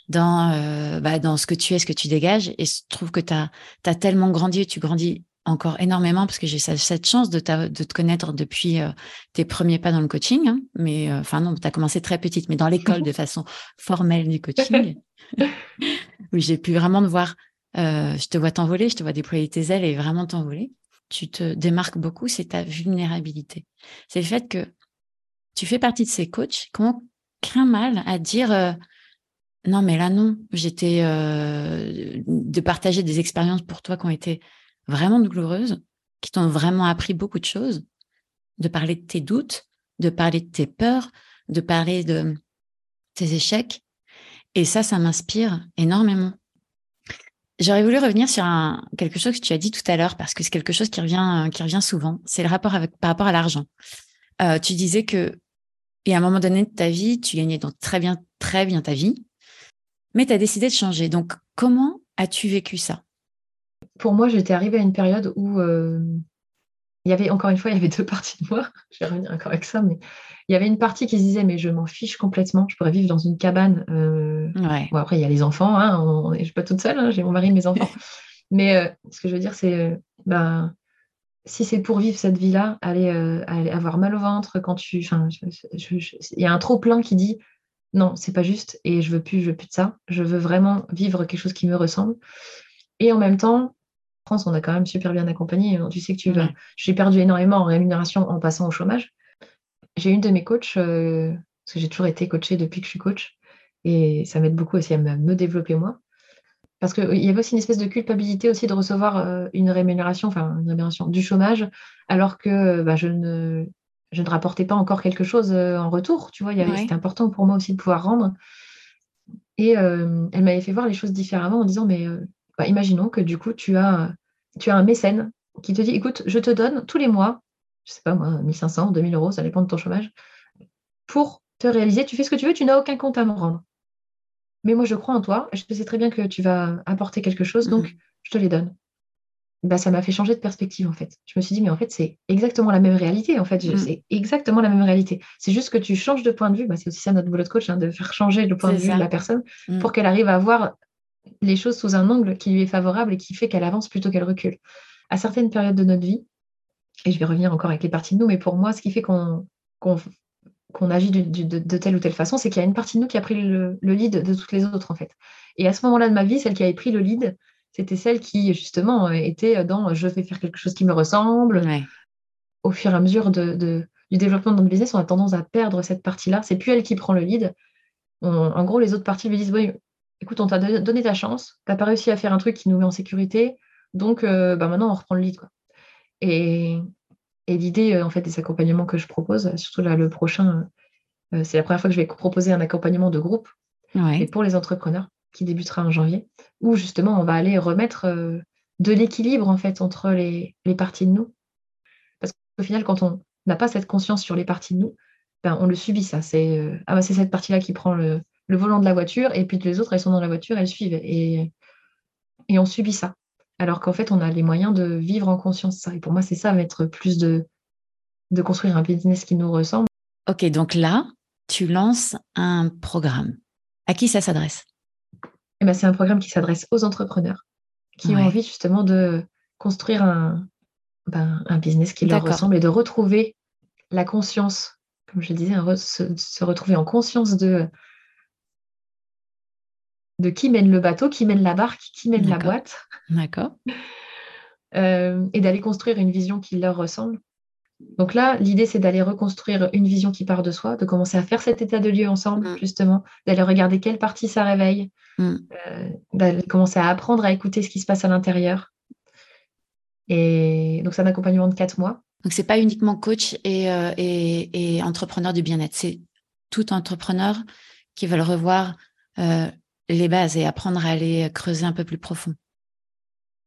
dans, euh, bah, dans ce que tu es, ce que tu dégages, et je trouve que tu as, tellement grandi, tu grandis encore énormément parce que j'ai cette chance de, de te connaître depuis euh, tes premiers pas dans le coaching. Hein. mais euh, enfin non, tu as commencé très petite, mais dans l'école de façon formelle du coaching. oui, j'ai pu vraiment te voir euh, je te vois t'envoler, je te vois déployer tes ailes et vraiment t'envoler. Tu te démarques beaucoup, c'est ta vulnérabilité. C'est le fait que tu fais partie de ces coachs qui ont craint mal à dire euh, non, mais là, non, j'étais euh, de partager des expériences pour toi qui ont été vraiment douloureuses, qui t'ont vraiment appris beaucoup de choses, de parler de tes doutes, de parler de tes peurs, de parler de tes échecs. Et ça, ça m'inspire énormément. J'aurais voulu revenir sur quelque chose que tu as dit tout à l'heure parce que c'est quelque chose qui revient, qui revient souvent. C'est le rapport avec, par rapport à l'argent. Euh, tu disais que, et à un moment donné de ta vie, tu gagnais donc très bien, très bien ta vie, mais tu as décidé de changer. Donc, comment as-tu vécu ça? Pour moi, j'étais arrivée à une période où, euh, il y avait encore une fois, il y avait deux parties de moi. Je vais revenir encore avec ça, mais il y avait une partie qui se disait mais je m'en fiche complètement. Je pourrais vivre dans une cabane. Euh, bon, après il y a les enfants. Hein, je suis pas toute seule. Hein, j'ai mon mari, et mes enfants. mais euh, ce que je veux dire, c'est ben si c'est pour vivre cette vie-là, aller, aller, avoir mal au ventre quand tu. il y a un trop plein qui dit non, c'est pas juste et je veux plus, je veux plus de ça. Je veux vraiment vivre quelque chose qui me ressemble. Et en même temps, France, on a quand même super bien accompagné. Tu sais que tu vas. J'ai perdu énormément en rémunération en passant au chômage. J'ai une de mes coachs, euh, parce que j'ai toujours été coachée depuis que je suis coach, et ça m'aide beaucoup aussi à me, développer moi. Parce qu'il y avait aussi une espèce de culpabilité aussi de recevoir euh, une rémunération, enfin une rémunération du chômage, alors que bah, je, ne, je ne rapportais pas encore quelque chose euh, en retour. Tu vois, c'était important pour moi aussi de pouvoir rendre. Et elle m'avait fait voir les choses différemment en disant, mais bah, imaginons que du coup, tu as, tu as un mécène qui te dit, écoute, je te donne tous les mois, je sais pas moi, 1500, 2000 euros, ça dépend de ton chômage, pour te réaliser, tu fais ce que tu veux, tu n'as aucun compte à me rendre. Mais moi, je crois en toi, je sais très bien que tu vas apporter quelque chose, donc mhm. je te les donne. Bah, ça m'a fait changer de perspective en fait. Je me suis dit, mais en fait, c'est exactement la même réalité. En fait, mhm. c'est exactement la même réalité. C'est juste que tu changes de point de vue. Bah, c'est aussi ça notre boulot de coach, hein, de faire changer le point de vue de la personne mhm. pour qu'elle arrive à voir les choses sous un angle qui lui est favorable et qui fait qu'elle avance plutôt qu'elle recule. À certaines périodes de notre vie, et je vais revenir encore avec les parties de nous, mais pour moi, ce qui fait qu'on agit de, telle ou telle façon, c'est qu'il y a une partie de nous qui a pris le, lead de toutes les autres, en fait. Et à ce moment-là de ma vie, celle qui avait pris le lead, c'était celle qui, justement, était dans je vais faire quelque chose qui me ressemble. Au fur et à mesure du développement de notre business, on a tendance à perdre cette partie-là. C'est plus elle qui prend le lead. en gros, les autres parties lui disent oui, écoute, on t'a donné ta chance, tu n'as pas réussi à faire un truc qui nous met en sécurité, donc euh, bah, maintenant on reprend le lead. Quoi. Et, l'idée euh, en fait des accompagnements que je propose, surtout là le prochain, euh, c'est la première fois que je vais proposer un accompagnement de groupe et pour les entrepreneurs qui débutera en janvier, où justement on va aller remettre de l'équilibre en fait entre les, parties de nous. Parce qu'au final, quand on n'a pas cette conscience sur les parties de nous, ben, on le subit ça. C'est ah, bah, c'est cette partie-là qui prend le, le volant de la voiture, et puis les autres, elles sont dans la voiture, elles suivent. Et, et on subit ça. Alors qu'en fait, on a les moyens de vivre en conscience ça. Et pour moi, c'est ça, mettre plus de, de construire un business qui nous ressemble. Ok, donc là, tu lances un programme. À qui ça s'adresse? Eh ben, C'est un programme qui s'adresse aux entrepreneurs qui ont envie justement de construire un, ben, un business qui leur ressemble et de retrouver la conscience, comme je disais, se, retrouver en conscience de de qui mène le bateau, qui mène la barque, qui mène la boîte. D'accord. Euh, et d'aller construire une vision qui leur ressemble. Donc là, l'idée, c'est d'aller reconstruire une vision qui part de soi, de commencer à faire cet état de lieu ensemble, mm. justement, d'aller regarder quelle partie ça réveille, mm. euh, d'aller commencer à apprendre à écouter ce qui se passe à l'intérieur. Et donc, c'est un accompagnement de quatre mois. Donc, c'est pas uniquement coach et, euh, et, entrepreneur du bien-être, c'est tout entrepreneur qui veut le revoir les bases et apprendre à aller creuser un peu plus profond.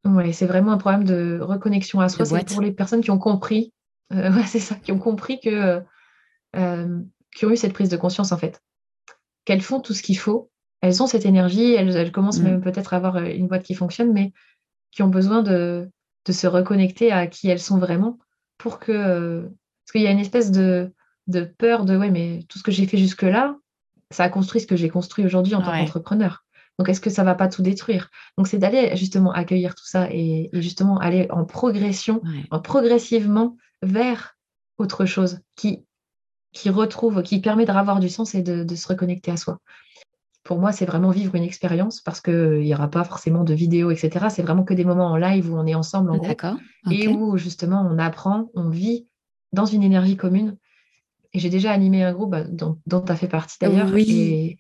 Oui, c'est vraiment un problème de reconnexion à soi. C'est pour les personnes qui ont compris, euh, c'est ça, qui ont compris que, euh, qui ont eu cette prise de conscience en fait, qu'elles font tout ce qu'il faut, elles ont cette énergie, elles, commencent mm. même peut-être à avoir euh, une boîte qui fonctionne, mais qui ont besoin de, se reconnecter à qui elles sont vraiment pour que, parce qu'il y a une espèce de, de peur de ouais, mais tout ce que j'ai fait jusque là, ça a construit ce que j'ai construit aujourd'hui en tant qu'entrepreneur. Donc, est-ce que ça va pas tout détruire? Donc, c'est d'aller justement accueillir tout ça et, justement aller en progression, en progressivement vers autre chose qui, qui retrouve, qui permet de avoir du sens et de, se reconnecter à soi. Pour moi, c'est vraiment vivre une expérience parce qu'il n'y aura pas forcément de vidéos, etc. C'est vraiment que des moments en live où on est ensemble en groupe et où justement on apprend, on vit dans une énergie commune et j'ai déjà animé un groupe bah, dont, tu as fait partie d'ailleurs. Oui.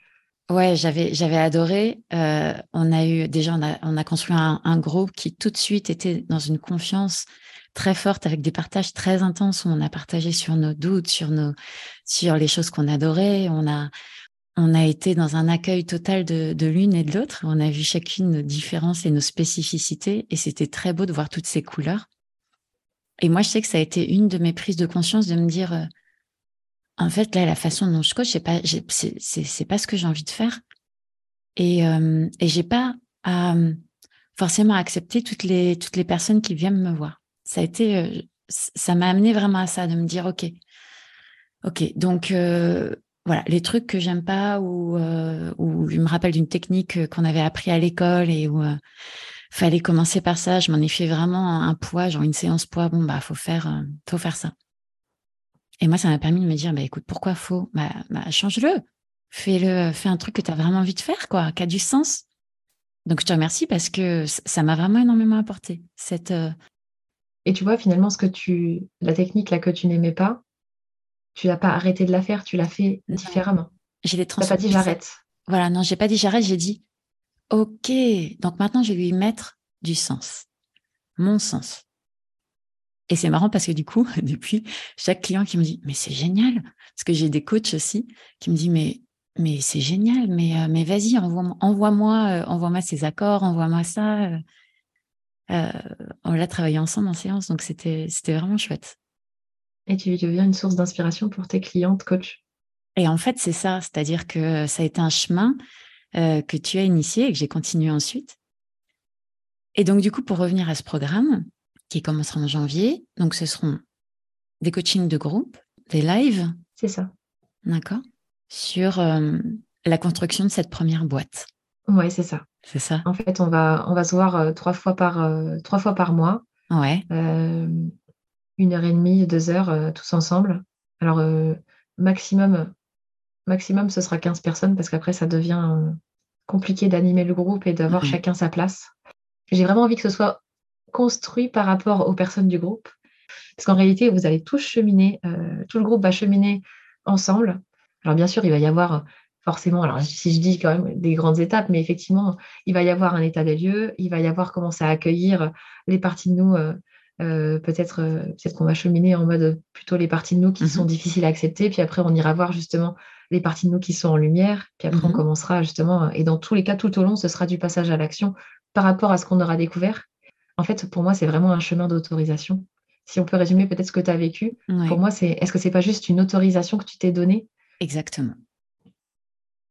Ouais, j'avais, j'avais adoré. Euh, on a eu déjà, on a, on a construit un, groupe qui tout de suite était dans une confiance très forte avec des partages très intenses où on a partagé sur nos doutes, sur nos, sur les choses qu'on adorait. On a, on a été dans un accueil total de, de l'une et de l'autre. On a vu chacune nos différences et nos spécificités et c'était très beau de voir toutes ces couleurs. Et moi, je sais que ça a été une de mes prises de conscience de me dire, euh, en fait, là, la façon dont je coach, c'est pas, c'est pas ce que j'ai envie de faire. Et, euh, et j'ai pas à forcément accepter toutes les, toutes les personnes qui viennent me voir. Ça a été, euh, ça m'a amené vraiment à ça, de me dire, OK, OK, donc euh, voilà, les trucs que j'aime pas ou, euh, je me rappelle d'une technique qu'on avait appris à l'école et où euh, fallait commencer par ça, je m'en ai fait vraiment un poids, genre une séance poids, bon, bah, faut faire, faut faire ça. Et moi, ça m'a permis de me dire, bah, écoute, pourquoi faut bah, bah, change-le. Fais-le, fais un truc que tu as vraiment envie de faire, quoi, qui a du sens. Donc, je te remercie parce que ça m'a vraiment énormément apporté. Cette, euh, Et tu vois, finalement, ce que tu, la technique là que tu n'aimais pas, tu n'as pas arrêté de la faire, tu l'as fait différemment. Je l'ai Tu n'as pas dit j'arrête. Voilà, non, j'ai pas dit j'arrête, j'ai dit OK. Donc maintenant, je vais lui mettre du sens, mon sens. Et c'est marrant parce que du coup, depuis, chaque client qui me dit, mais c'est génial, parce que j'ai des coachs aussi qui me disent, mais, mais c'est génial, mais, euh, mais vas-y, envoie-moi, envoie-moi, euh, envoie-moi ces accords, envoie-moi ça. Euh, on l'a travaillé ensemble en séance, donc c'était, c'était vraiment chouette. Et tu deviens une source d'inspiration pour tes clientes coach. Et en fait, c'est ça, c'est-à-dire que ça a été un chemin que tu as initié et que j'ai continué ensuite. Et donc, du coup, pour revenir à ce programme, qui commencera en janvier. Donc, ce seront des coachings de groupe, des lives. C'est ça. D'accord. Sur euh, la construction de cette première boîte. Oui, c'est ça. C'est ça. En fait, on va, on va se voir euh, trois, fois par, euh, trois fois par mois. Ouais. une heure et demie, deux heures, tous ensemble. Alors, maximum, maximum, ce sera 15 personnes parce qu'après, ça devient compliqué d'animer le groupe et d'avoir chacun sa place. J'ai vraiment envie que ce soit construit par rapport aux personnes du groupe. Parce qu'en réalité, vous allez tous cheminer, euh, tout le groupe va cheminer ensemble. Alors bien sûr, il va y avoir forcément, alors si je dis quand même des grandes étapes, mais effectivement, il va y avoir un état des lieux, il va y avoir commencer à accueillir les parties de nous. Euh, euh, peut-être peut qu'on va cheminer en mode plutôt les parties de nous qui sont mhm. difficiles à accepter, puis après on ira voir justement les parties de nous qui sont en lumière, puis après on mhm. commencera justement, et dans tous les cas, tout au long, ce sera du passage à l'action par rapport à ce qu'on aura découvert en fait, pour moi, c'est vraiment un chemin d'autorisation. Si on peut résumer peut-être ce que tu as vécu, pour moi, c'est est-ce que c'est pas juste une autorisation que tu t'es donnée? Exactement.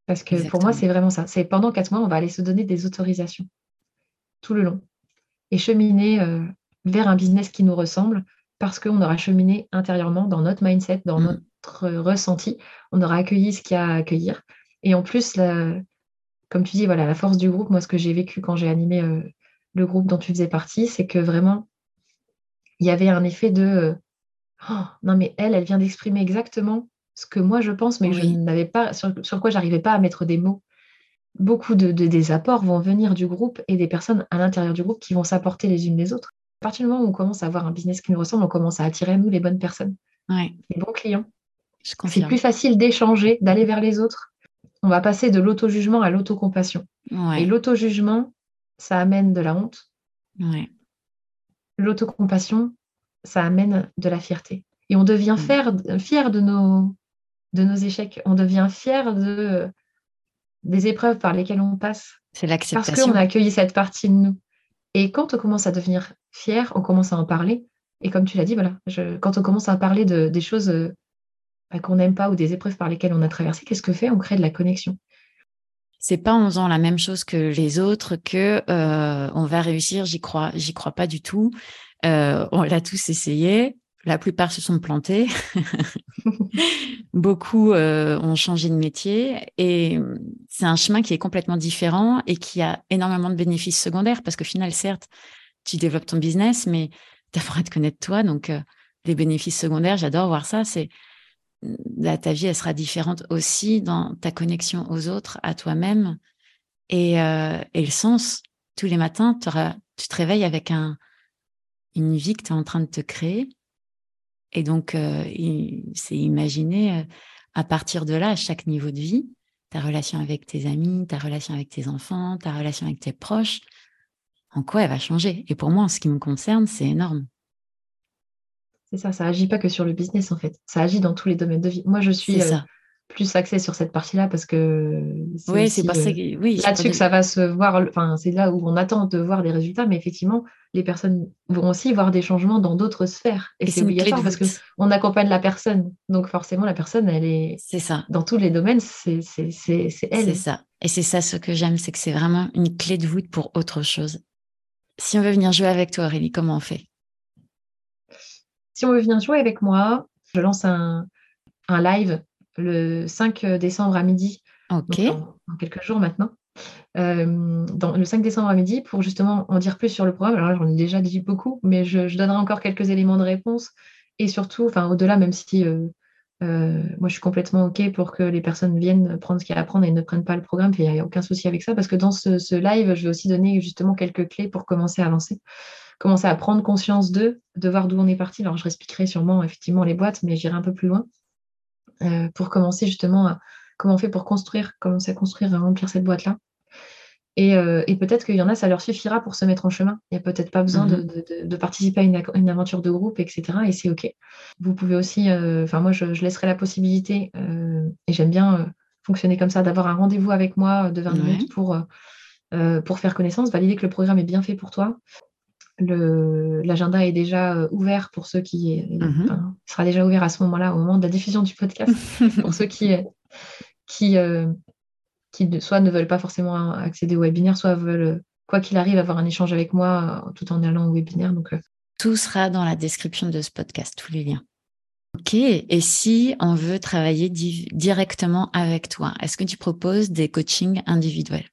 Parce que pour moi, c'est vraiment ça. C'est pendant quatre mois, on va aller se donner des autorisations tout le long et cheminer euh, vers un business qui nous ressemble parce qu'on aura cheminé intérieurement dans notre mindset, dans mm. notre ressenti. On aura accueilli ce qu'il y a à accueillir. Et en plus, comme tu dis, voilà, la force du groupe, moi, ce que j'ai vécu quand j'ai animé euh, le groupe dont tu faisais partie, c'est que vraiment, il y avait un effet de euh, oh, non, mais elle, elle vient d'exprimer exactement ce que moi je pense, mais je n'avais pas, sur, quoi j'arrivais pas à mettre des mots. Beaucoup de, des apports vont venir du groupe et des personnes à l'intérieur du groupe qui vont s'apporter les unes les autres. À partir du moment où on commence à avoir un business qui nous ressemble, on commence à attirer à nous les bonnes personnes, les bons clients. C'est plus facile d'échanger, d'aller vers les autres. On va passer de l'auto-jugement à l'autocompassion. Et l'auto-jugement, ça amène de la honte. L'autocompassion, ça amène de la fierté. Et on devient mm. fier, de, nos, de nos échecs. On devient fier de, des épreuves par lesquelles on passe. C'est l'acceptation. Parce qu'on a accueilli cette partie de nous. Et quand on commence à devenir fier, on commence à en parler. Et comme tu l'as dit, voilà, quand on commence à parler de, des choses euh, bah, qu'on n'aime pas ou des épreuves par lesquelles on a traversé, qu'est-ce que fait? On crée de la connexion c'est pas en faisant la même chose que les autres que euh, on va réussir. J'y crois, j'y crois pas du tout. Euh, on l'a tous essayé. La plupart se sont plantés. Beaucoup euh, ont changé de métier et c'est un chemin qui est complètement différent et qui a énormément de bénéfices secondaires parce qu'au final, certes, tu développes ton business, mais tu apprends à te connaître toi. Donc, les bénéfices secondaires, j'adore voir ça. C'est ta vie, elle sera différente aussi dans ta connexion aux autres, à toi-même et, euh, le sens. Tous les matins, tu te réveilles avec un, une vie que tu es en train de te créer. Et donc, euh, c'est imaginer euh, à partir de là, à chaque niveau de vie, ta relation avec tes amis, ta relation avec tes enfants, ta relation avec tes proches, en quoi elle va changer. Et pour moi, en ce qui me concerne, c'est énorme. C'est ça, ça agit pas que sur le business en fait. Ça agit dans tous les domaines de vie. Moi, je suis euh, plus axée sur cette partie-là parce que oui, c'est euh, oui, là-dessus que ça va se voir. Enfin, c'est là où on attend de voir des résultats, mais effectivement, les personnes vont aussi voir des changements dans d'autres sphères. Et, c'est obligatoire parce qu'on accompagne la personne. Donc forcément, la personne, elle est. C'est ça. Dans tous les domaines, c'est elle. C'est ça. Et c'est ça ce que j'aime, c'est que c'est vraiment une clé de voûte pour autre chose. Si on veut venir jouer avec toi, Aurélie, comment on fait? Si on veut venir jouer avec moi, je lance un, live le 5 décembre à midi. Ok. dans, quelques jours maintenant. Euh, dans, le 5 décembre à midi pour justement en dire plus sur le programme. Alors là, j'en ai déjà dit beaucoup, mais je, donnerai encore quelques éléments de réponse. Et surtout, enfin, au-delà, même si euh, euh, moi, je suis complètement OK pour que les personnes viennent prendre ce qu'il y a à apprendre et ne prennent pas le programme. Il n'y a, aucun souci avec ça parce que dans ce, live, je vais aussi donner justement quelques clés pour commencer à avancer, commencer à prendre conscience d'eux, de voir d'où on est parti. Alors, je expliquerai sûrement effectivement les boîtes, mais j'irai un peu plus loin euh, pour commencer justement à comment on fait pour construire, commencer à construire, à remplir cette boîte-là. Euh, et, peut-être qu'il y en a, ça leur suffira pour se mettre en chemin. Il n'y a peut-être pas besoin de, mhm. participer à une, aventure de groupe, etc. Et c'est OK. Vous pouvez aussi, euh, enfin moi, je, laisserai la possibilité, et j'aime bien fonctionner comme ça, d'avoir un rendez-vous avec moi de 20 minutes pour, pour faire connaissance, valider que le programme est bien fait pour toi. L'agenda est déjà ouvert pour ceux qui... Mhm. sera déjà ouvert à ce moment-là, au moment de la diffusion du podcast, pour ceux qui... qui qui soit ne veulent pas forcément accéder au webinaire, soit veulent, quoi qu'il arrive, avoir un échange avec moi euh, tout en allant au webinaire. Donc, euh. Tout sera dans la description de ce podcast, tous les liens. Ok, et si on veut travailler directement avec toi, est-ce que tu proposes des coachings individuels?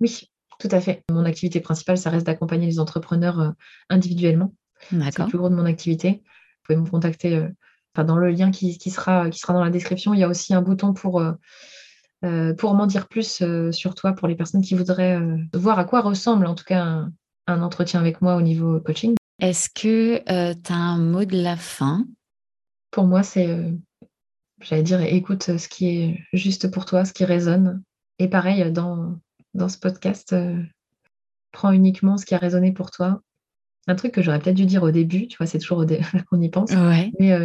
Oui, tout à fait. Mon activité principale, ça reste d'accompagner les entrepreneurs euh, individuellement. C'est le plus gros de mon activité. Vous pouvez me contacter dans le lien qui, sera, qui sera dans la description. Il y a aussi un bouton pour euh, pour m'en dire plus euh, sur toi pour les personnes qui voudraient euh, voir à quoi ressemble en tout cas un, entretien avec moi au niveau coaching. Est-ce que tu as un mot de la fin? Pour moi, c'est, j'allais dire, écoute ce qui est juste pour toi, ce qui résonne. Et pareil, dans, dans ce podcast, prends uniquement ce qui a résonné pour toi. Un truc que j'aurais peut-être dû dire au début, tu vois, c'est toujours au qu'on y pense. Mais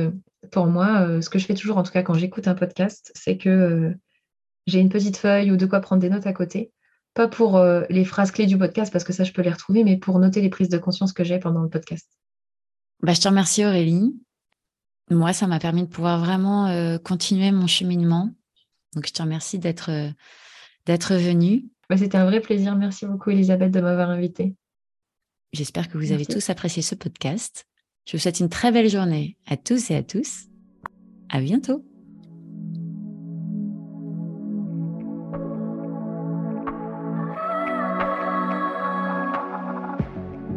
pour moi, ce que je fais toujours, en tout cas quand j'écoute un podcast, c'est que j'ai une petite feuille ou de quoi prendre des notes à côté. Pas pour euh, les phrases clés du podcast, parce que ça, je peux les retrouver, mais pour noter les prises de conscience que j'ai pendant le podcast. Bah, je te remercie, Aurélie. Moi, ça m'a permis de pouvoir vraiment euh, continuer mon cheminement. Donc, je te remercie d'être euh, d'être venue. Bah, C'était un vrai plaisir. Merci beaucoup, Elisabeth, de m'avoir invitée. J'espère que vous avez tous apprécié ce podcast. Je vous souhaite une très belle journée à tous et à tous. À bientôt.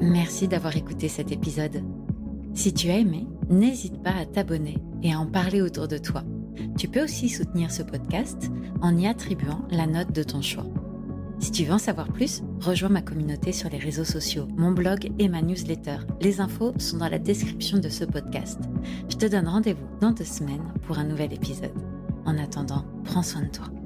Merci d'avoir écouté cet épisode. Si tu as aimé, n'hésite pas à t'abonner et à en parler autour de toi. Tu peux aussi soutenir ce podcast en y attribuant la note de ton choix. Si tu veux en savoir plus, rejoins ma communauté sur les réseaux sociaux, mon blog et ma newsletter. Les infos sont dans la description de ce podcast. Je te donne rendez-vous dans deux semaines pour un nouvel épisode. En attendant, prends soin de toi.